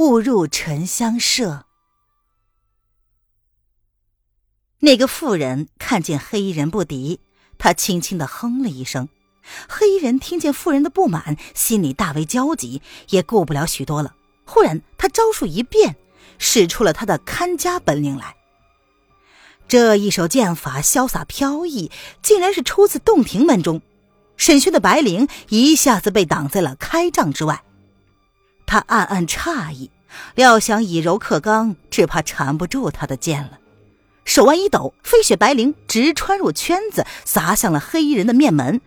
误入沉香舍。那个妇人看见黑衣人不敌，她轻轻的哼了一声。黑衣人听见妇人的不满，心里大为焦急，也顾不了许多了。忽然，他招数一变，使出了他的看家本领来。这一手剑法潇洒飘逸，竟然是出自洞庭门中。沈轩的白绫一下子被挡在了开帐之外。他暗暗诧异，料想以柔克刚，只怕缠不住他的剑了。手腕一抖，飞雪白绫直穿入圈子，砸向了黑衣人的面门。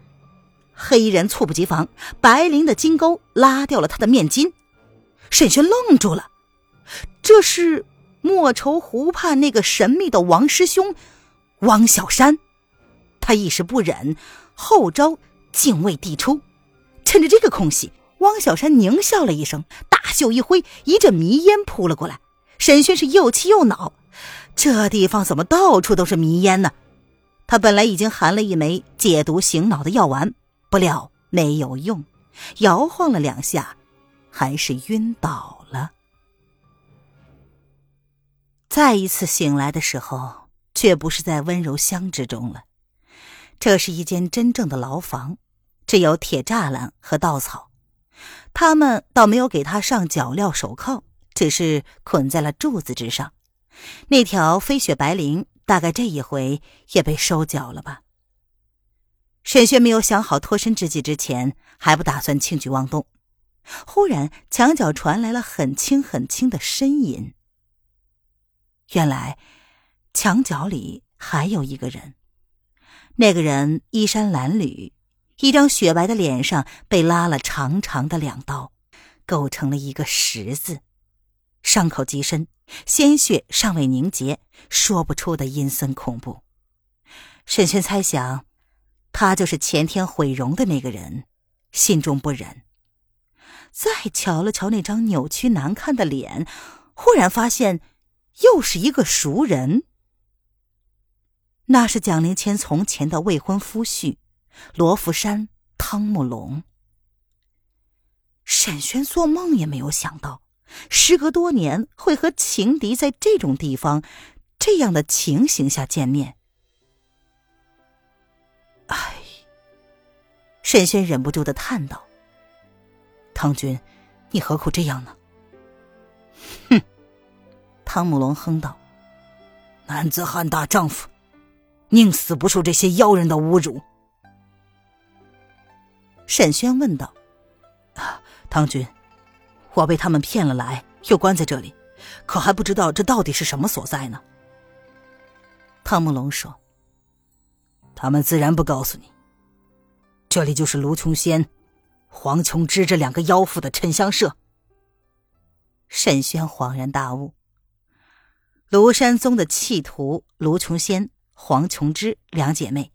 黑衣人猝不及防，白绫的金钩拉掉了他的面巾。沈轩愣住了，这是莫愁湖畔那个神秘的王师兄汪小山。他一时不忍，后招敬畏递出，趁着这个空隙。汪小山狞笑了一声，大袖一挥，一阵迷烟扑了过来。沈轩是又气又恼，这地方怎么到处都是迷烟呢？他本来已经含了一枚解毒醒脑的药丸，不料没有用，摇晃了两下，还是晕倒了。再一次醒来的时候，却不是在温柔乡之中了，这是一间真正的牢房，只有铁栅栏和稻草。他们倒没有给他上脚镣手铐，只是捆在了柱子之上。那条飞雪白绫大概这一回也被收缴了吧。沈轩没有想好脱身之计之前，还不打算轻举妄动。忽然墙角传来了很轻很轻的呻吟。原来墙角里还有一个人，那个人衣衫褴褛。一张雪白的脸上被拉了长长的两刀，构成了一个十字，伤口极深，鲜血尚未凝结，说不出的阴森恐怖。沈轩猜想，他就是前天毁容的那个人，心中不忍。再瞧了瞧那张扭曲难看的脸，忽然发现，又是一个熟人。那是蒋灵谦从前的未婚夫婿。罗浮山汤姆龙，沈轩做梦也没有想到，时隔多年会和情敌在这种地方、这样的情形下见面。唉，沈轩忍不住的叹道：“汤君，你何苦这样呢？”哼，汤姆龙哼道：“男子汉大丈夫，宁死不受这些妖人的侮辱。”沈轩问道：“啊，唐军，我被他们骗了来，又关在这里，可还不知道这到底是什么所在呢？”汤慕龙说：“他们自然不告诉你。这里就是卢琼仙、黄琼枝这两个妖妇的沉香社。”沈轩恍然大悟：庐山宗的弃徒卢琼仙、黄琼枝两姐妹。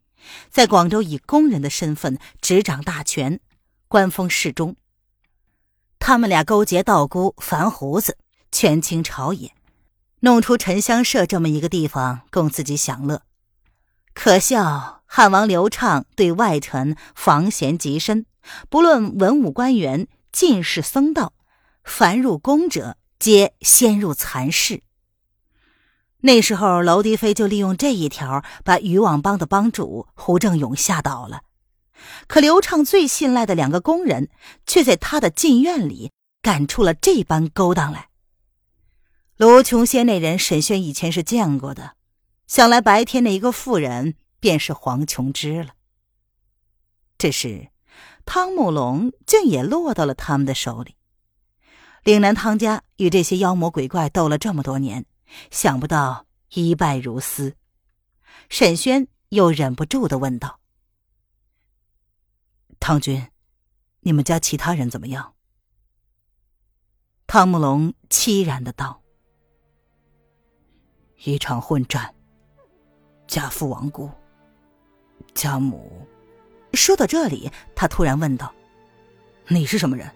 在广州以工人的身份执掌大权，官封侍中。他们俩勾结道姑樊胡子，权倾朝野，弄出沉香社这么一个地方供自己享乐。可笑汉王刘畅对外臣防嫌极深，不论文武官员、进士僧道，凡入宫者皆先入蚕室。那时候，娄迪飞就利用这一条，把渔网帮的帮主胡正勇吓倒了。可刘畅最信赖的两个工人，却在他的禁院里干出了这般勾当来。卢琼仙那人，沈轩以前是见过的，想来白天那一个妇人便是黄琼枝了。只是汤姆龙竟也落到了他们的手里。岭南汤家与这些妖魔鬼怪斗了这么多年。想不到一败如斯，沈轩又忍不住的问道：“汤君，你们家其他人怎么样？”汤姆龙凄然的道：“一场混战，家父亡故，家母。说到这里，他突然问道：“你是什么人？”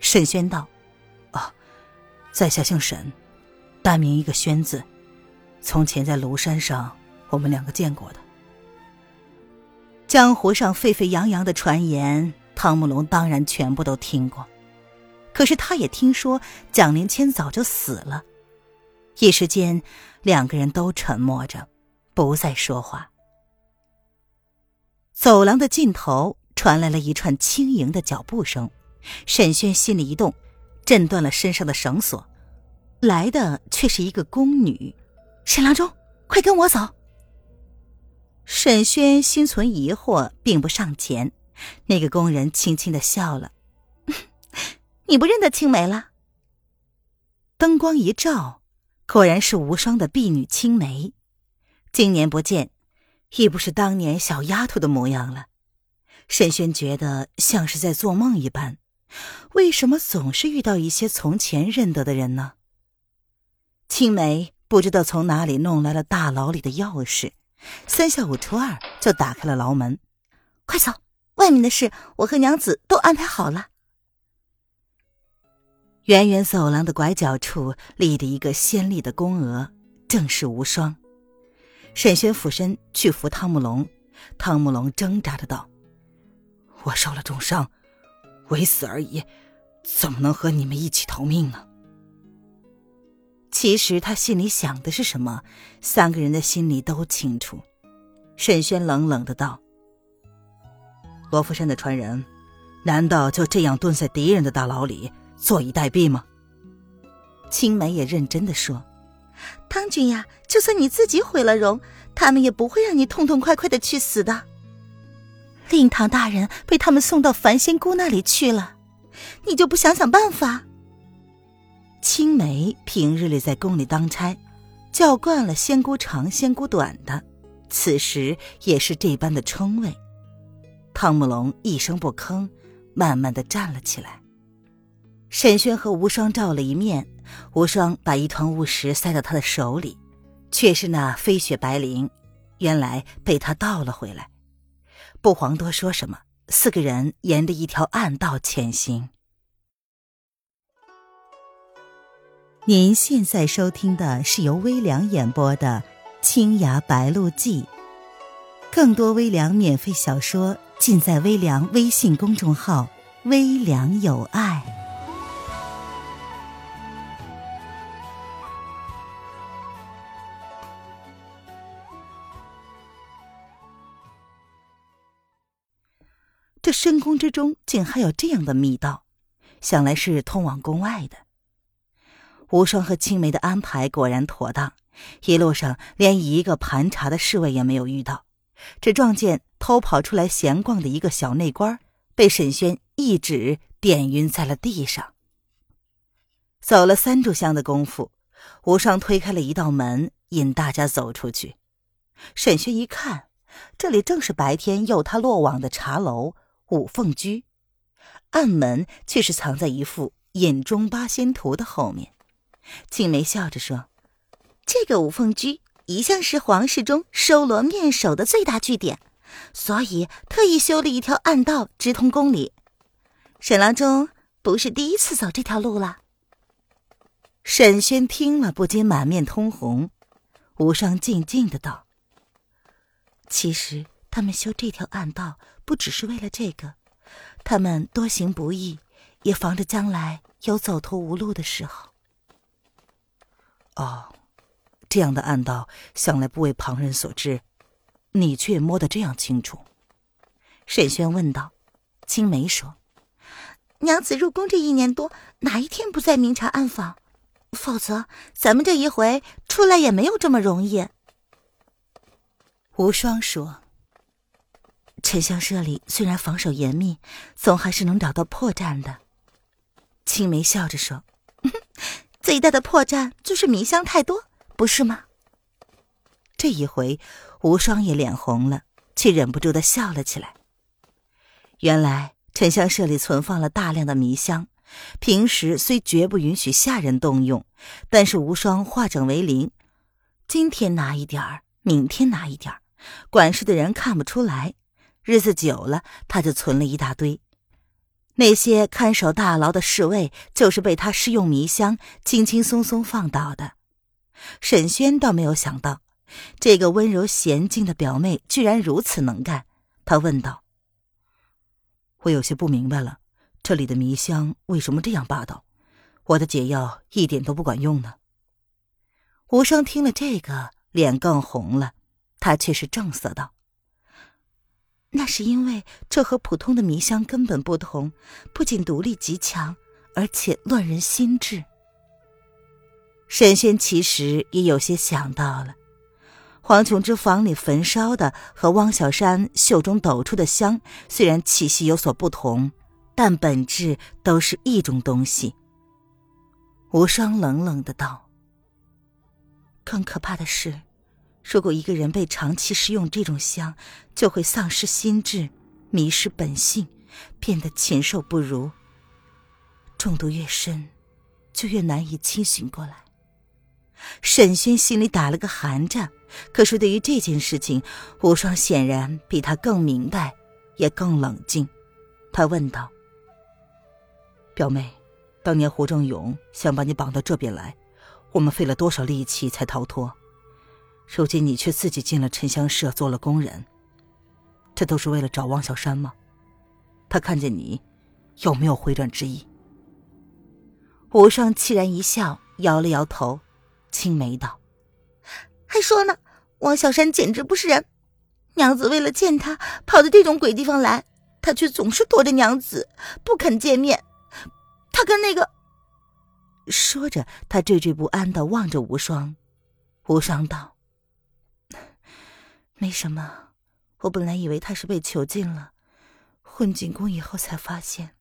沈轩道：“啊，在下姓沈，单名一个轩字。从前在庐山上，我们两个见过的。江湖上沸沸扬扬的传言，汤姆龙当然全部都听过。可是他也听说蒋灵谦早就死了。一时间，两个人都沉默着，不再说话。走廊的尽头传来了一串轻盈的脚步声。沈轩心里一动，震断了身上的绳索，来的却是一个宫女。沈郎中，快跟我走。沈轩心存疑惑，并不上前。那个工人轻轻的笑了：“你不认得青梅了？”灯光一照，果然是无双的婢女青梅。经年不见，已不是当年小丫头的模样了。沈轩觉得像是在做梦一般。为什么总是遇到一些从前认得的人呢？青梅不知道从哪里弄来了大牢里的钥匙，三下五除二就打开了牢门。快走，外面的事我和娘子都安排好了。圆圆走廊的拐角处立着一个鲜丽的宫娥，正是无双。沈轩俯身去扶汤姆龙，汤姆龙挣扎着道：“我受了重伤。”为死而已，怎么能和你们一起逃命呢？其实他心里想的是什么，三个人的心里都清楚。沈轩冷冷的道：“罗浮山的传人，难道就这样蹲在敌人的大牢里坐以待毙吗？”青梅也认真的说：“汤君呀，就算你自己毁了容，他们也不会让你痛痛快快的去死的。”令堂大人被他们送到凡仙姑那里去了，你就不想想办法？青梅平日里在宫里当差，叫惯了仙姑长、仙姑短的，此时也是这般的称谓。汤姆龙一声不吭，慢慢的站了起来。沈轩和无双照了一面，无双把一团雾石塞到他的手里，却是那飞雪白绫，原来被他倒了回来。不遑多说什么，四个人沿着一条暗道前行。您现在收听的是由微凉演播的《青崖白鹿记》，更多微凉免费小说尽在微凉微信公众号“微凉有爱”。这深宫之中竟还有这样的密道，想来是通往宫外的。无双和青梅的安排果然妥当，一路上连一个盘查的侍卫也没有遇到，只撞见偷跑出来闲逛的一个小内官，被沈轩一指点晕在了地上。走了三炷香的功夫，无双推开了一道门，引大家走出去。沈轩一看，这里正是白天诱他落网的茶楼。五凤居，暗门却是藏在一幅《隐中八仙图》的后面。青梅笑着说：“这个五凤居一向是皇室中收罗面首的最大据点，所以特意修了一条暗道直通宫里。沈郎中不是第一次走这条路了。”沈轩听了不禁满面通红。无双静静的道：“其实他们修这条暗道。”不只是为了这个，他们多行不义，也防着将来有走投无路的时候。哦，这样的暗道向来不为旁人所知，你却摸得这样清楚。沈轩问道。青梅说：“娘子入宫这一年多，哪一天不在明察暗访？否则，咱们这一回出来也没有这么容易。”无双说。沉香社里虽然防守严密，总还是能找到破绽的。青梅笑着说：“最大的破绽就是迷香太多，不是吗？”这一回，无双也脸红了，却忍不住的笑了起来。原来沉香社里存放了大量的迷香，平时虽绝不允许下人动用，但是无双化整为零，今天拿一点儿，明天拿一点儿，管事的人看不出来。日子久了，他就存了一大堆。那些看守大牢的侍卫，就是被他施用迷香，轻轻松松放倒的。沈轩倒没有想到，这个温柔娴静的表妹居然如此能干。他问道：“我有些不明白了，这里的迷香为什么这样霸道？我的解药一点都不管用呢？”无声听了这个，脸更红了，他却是正色道。那是因为这和普通的迷香根本不同，不仅毒力极强，而且乱人心智。沈轩其实也有些想到了，黄琼之房里焚烧的和汪小山袖中抖出的香，虽然气息有所不同，但本质都是一种东西。无双冷冷的道：“更可怕的是。”如果一个人被长期食用这种香，就会丧失心智，迷失本性，变得禽兽不如。中毒越深，就越难以清醒过来。沈轩心里打了个寒战，可是对于这件事情，无双显然比他更明白，也更冷静。他问道：“表妹，当年胡正勇想把你绑到这边来，我们费了多少力气才逃脱？”如今你却自己进了沉香社做了工人，这都是为了找汪小山吗？他看见你，有没有回转之意？无双凄然一笑，摇了摇头，青眉道：“还说呢，汪小山简直不是人。娘子为了见他，跑到这种鬼地方来，他却总是躲着娘子，不肯见面。他跟那个……”说着，他惴惴不安的望着无双。无双道。没什么，我本来以为他是被囚禁了，混进宫以后才发现，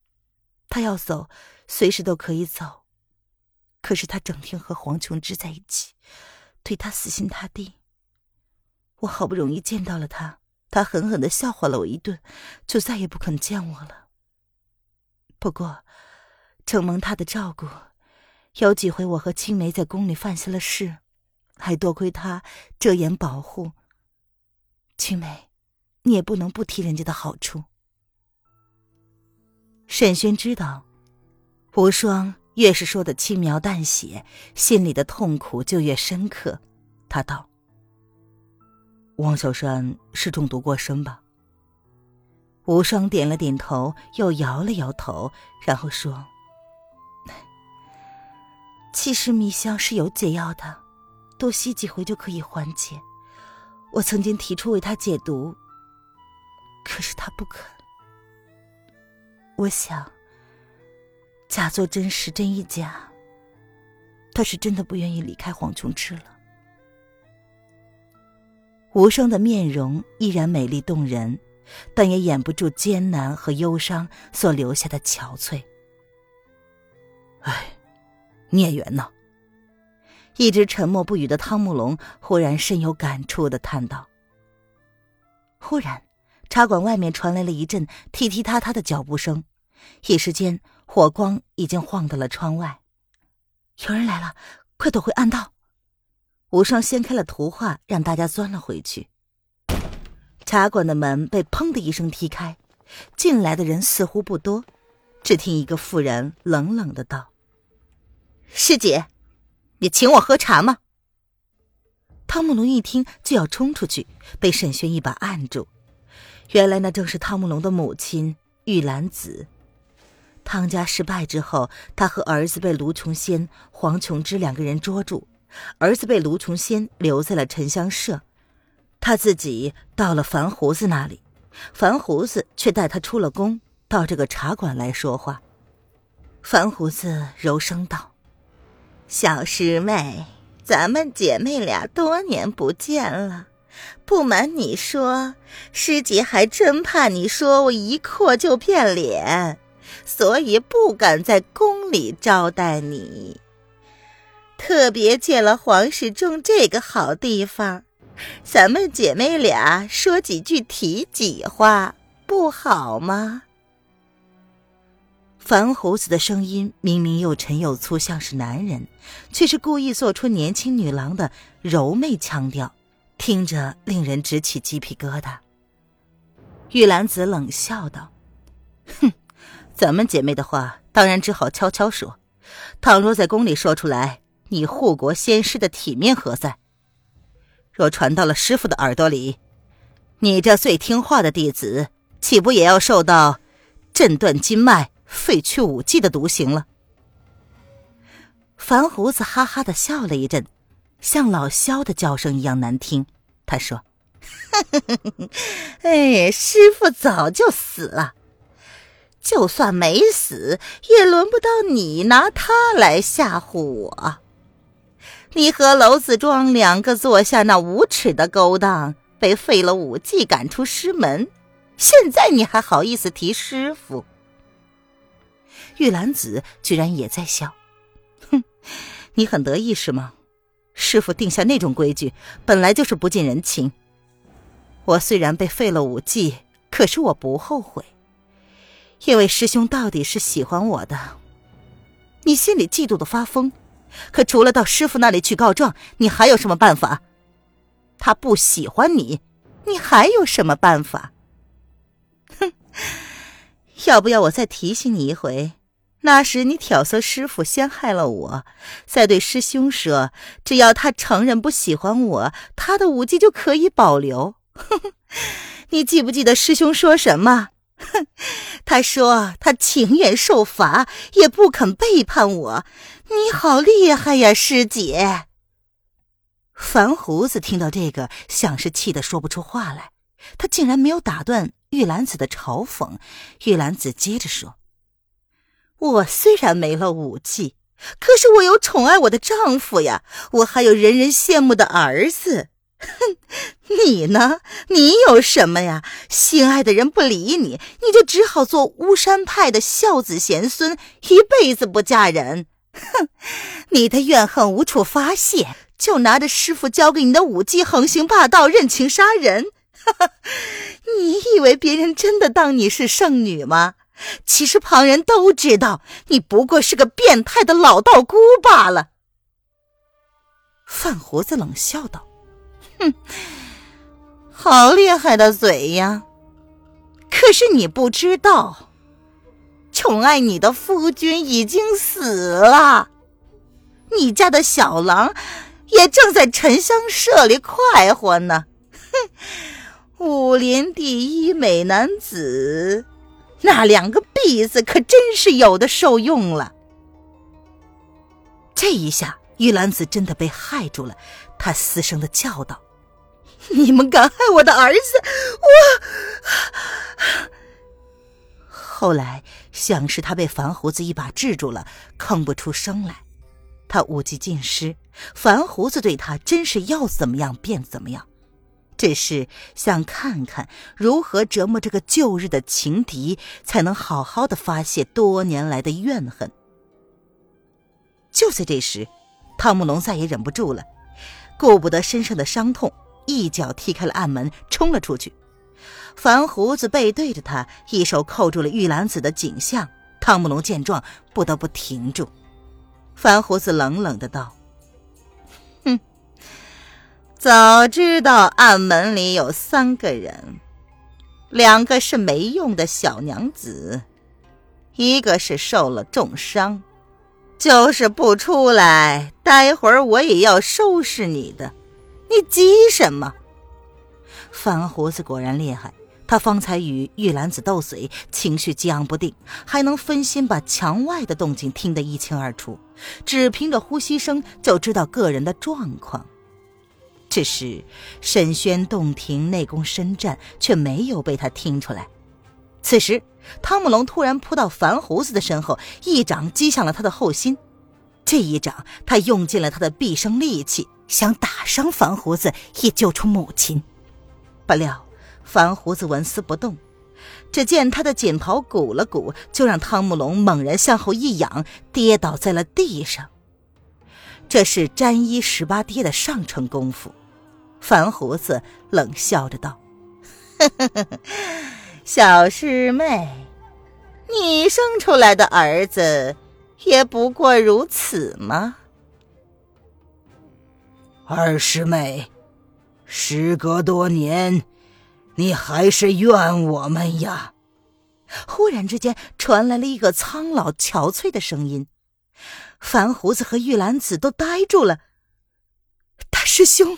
他要走，随时都可以走。可是他整天和黄琼枝在一起，对他死心塌地。我好不容易见到了他，他狠狠的笑话了我一顿，就再也不肯见我了。不过，承蒙他的照顾，有几回我和青梅在宫里犯下了事，还多亏他遮掩保护。青梅，你也不能不提人家的好处。沈轩知道，无双越是说的轻描淡写，心里的痛苦就越深刻。他道：“汪小山是中毒过深吧？”无双点了点头，又摇了摇头，然后说：“其实迷香是有解药的，多吸几回就可以缓解。”我曾经提出为他解毒，可是他不肯。我想，假作真时真亦假。他是真的不愿意离开黄琼枝了。无双的面容依然美丽动人，但也掩不住艰难和忧伤所留下的憔悴。唉，孽缘呐。一直沉默不语的汤姆龙忽然深有感触的叹道：“忽然，茶馆外面传来了一阵踢踢踏踏的脚步声，一时间火光已经晃到了窗外。有人来了，快躲回暗道！”无双掀开了图画，让大家钻了回去。茶馆的门被砰的一声踢开，进来的人似乎不多，只听一个妇人冷冷的道：“师姐。”你请我喝茶吗？汤姆龙一听就要冲出去，被沈轩一把按住。原来那正是汤姆龙的母亲玉兰子。汤家失败之后，他和儿子被卢琼仙、黄琼枝两个人捉住，儿子被卢琼仙留在了沉香社，他自己到了樊胡子那里，樊胡子却带他出了宫，到这个茶馆来说话。樊胡子柔声道。小师妹，咱们姐妹俩多年不见了。不瞒你说，师姐还真怕你说我一阔就变脸，所以不敢在宫里招待你。特别借了皇室中这个好地方，咱们姐妹俩说几句体己话，不好吗？樊胡子的声音明明又沉又粗，像是男人，却是故意做出年轻女郎的柔媚腔调，听着令人直起鸡皮疙瘩。玉兰子冷笑道：“哼，咱们姐妹的话，当然只好悄悄说。倘若在宫里说出来，你护国仙师的体面何在？若传到了师傅的耳朵里，你这最听话的弟子，岂不也要受到震断筋脉？”废去武技的毒刑了。樊胡子哈哈的笑了一阵，像老萧的叫声一样难听。他说：“哎，师傅早就死了，就算没死，也轮不到你拿他来吓唬我。你和娄子庄两个做下那无耻的勾当，被废了武技，赶出师门，现在你还好意思提师傅？”玉兰子居然也在笑，哼，你很得意是吗？师傅定下那种规矩，本来就是不近人情。我虽然被废了武技，可是我不后悔，因为师兄到底是喜欢我的。你心里嫉妒的发疯，可除了到师傅那里去告状，你还有什么办法？他不喜欢你，你还有什么办法？哼，要不要我再提醒你一回？那时你挑唆师傅陷害了我，再对师兄说，只要他承认不喜欢我，他的武技就可以保留。哼你记不记得师兄说什么？哼他说他情愿受罚，也不肯背叛我。你好厉害呀，师姐！樊胡子听到这个，像是气得说不出话来。他竟然没有打断玉兰子的嘲讽。玉兰子接着说。我虽然没了武技，可是我有宠爱我的丈夫呀，我还有人人羡慕的儿子。哼，你呢？你有什么呀？心爱的人不理你，你就只好做巫山派的孝子贤孙，一辈子不嫁人。哼，你的怨恨无处发泄，就拿着师傅教给你的武技横行霸道、任情杀人。哈哈，你以为别人真的当你是圣女吗？其实旁人都知道，你不过是个变态的老道姑罢了。范胡子冷笑道：“哼，好厉害的嘴呀！可是你不知道，宠爱你的夫君已经死了，你家的小狼也正在沉香社里快活呢。哼，武林第一美男子。”那两个婢子可真是有的受用了。这一下，玉兰子真的被害住了，她嘶声的叫道：“你们敢害我的儿子！我……”后来想是他被樊胡子一把制住了，吭不出声来。他武技尽失，樊胡子对他真是要怎么样便怎么样。只是想看看如何折磨这个旧日的情敌，才能好好的发泄多年来的怨恨。就在这时，汤姆龙再也忍不住了，顾不得身上的伤痛，一脚踢开了暗门，冲了出去。樊胡子背对着他，一手扣住了玉兰子的颈项。汤姆龙见状，不得不停住。樊胡子冷冷的道。早知道暗门里有三个人，两个是没用的小娘子，一个是受了重伤，就是不出来，待会儿我也要收拾你的。你急什么？樊胡子果然厉害，他方才与玉兰子斗嘴，情绪激昂不定，还能分心把墙外的动静听得一清二楚，只凭着呼吸声就知道个人的状况。只是沈轩洞庭内功深湛，却没有被他听出来。此时，汤姆龙突然扑到樊胡子的身后，一掌击向了他的后心。这一掌，他用尽了他的毕生力气，想打伤樊胡子，以救出母亲。不料，樊胡子纹丝不动。只见他的锦袍鼓了鼓，就让汤姆龙猛然向后一仰，跌倒在了地上。这是沾衣十八跌的上乘功夫。樊胡子冷笑着道：“小师妹，你生出来的儿子也不过如此吗？二师妹，时隔多年，你还是怨我们呀？忽然之间，传来了一个苍老憔悴的声音。樊胡子和玉兰子都呆住了。大师兄，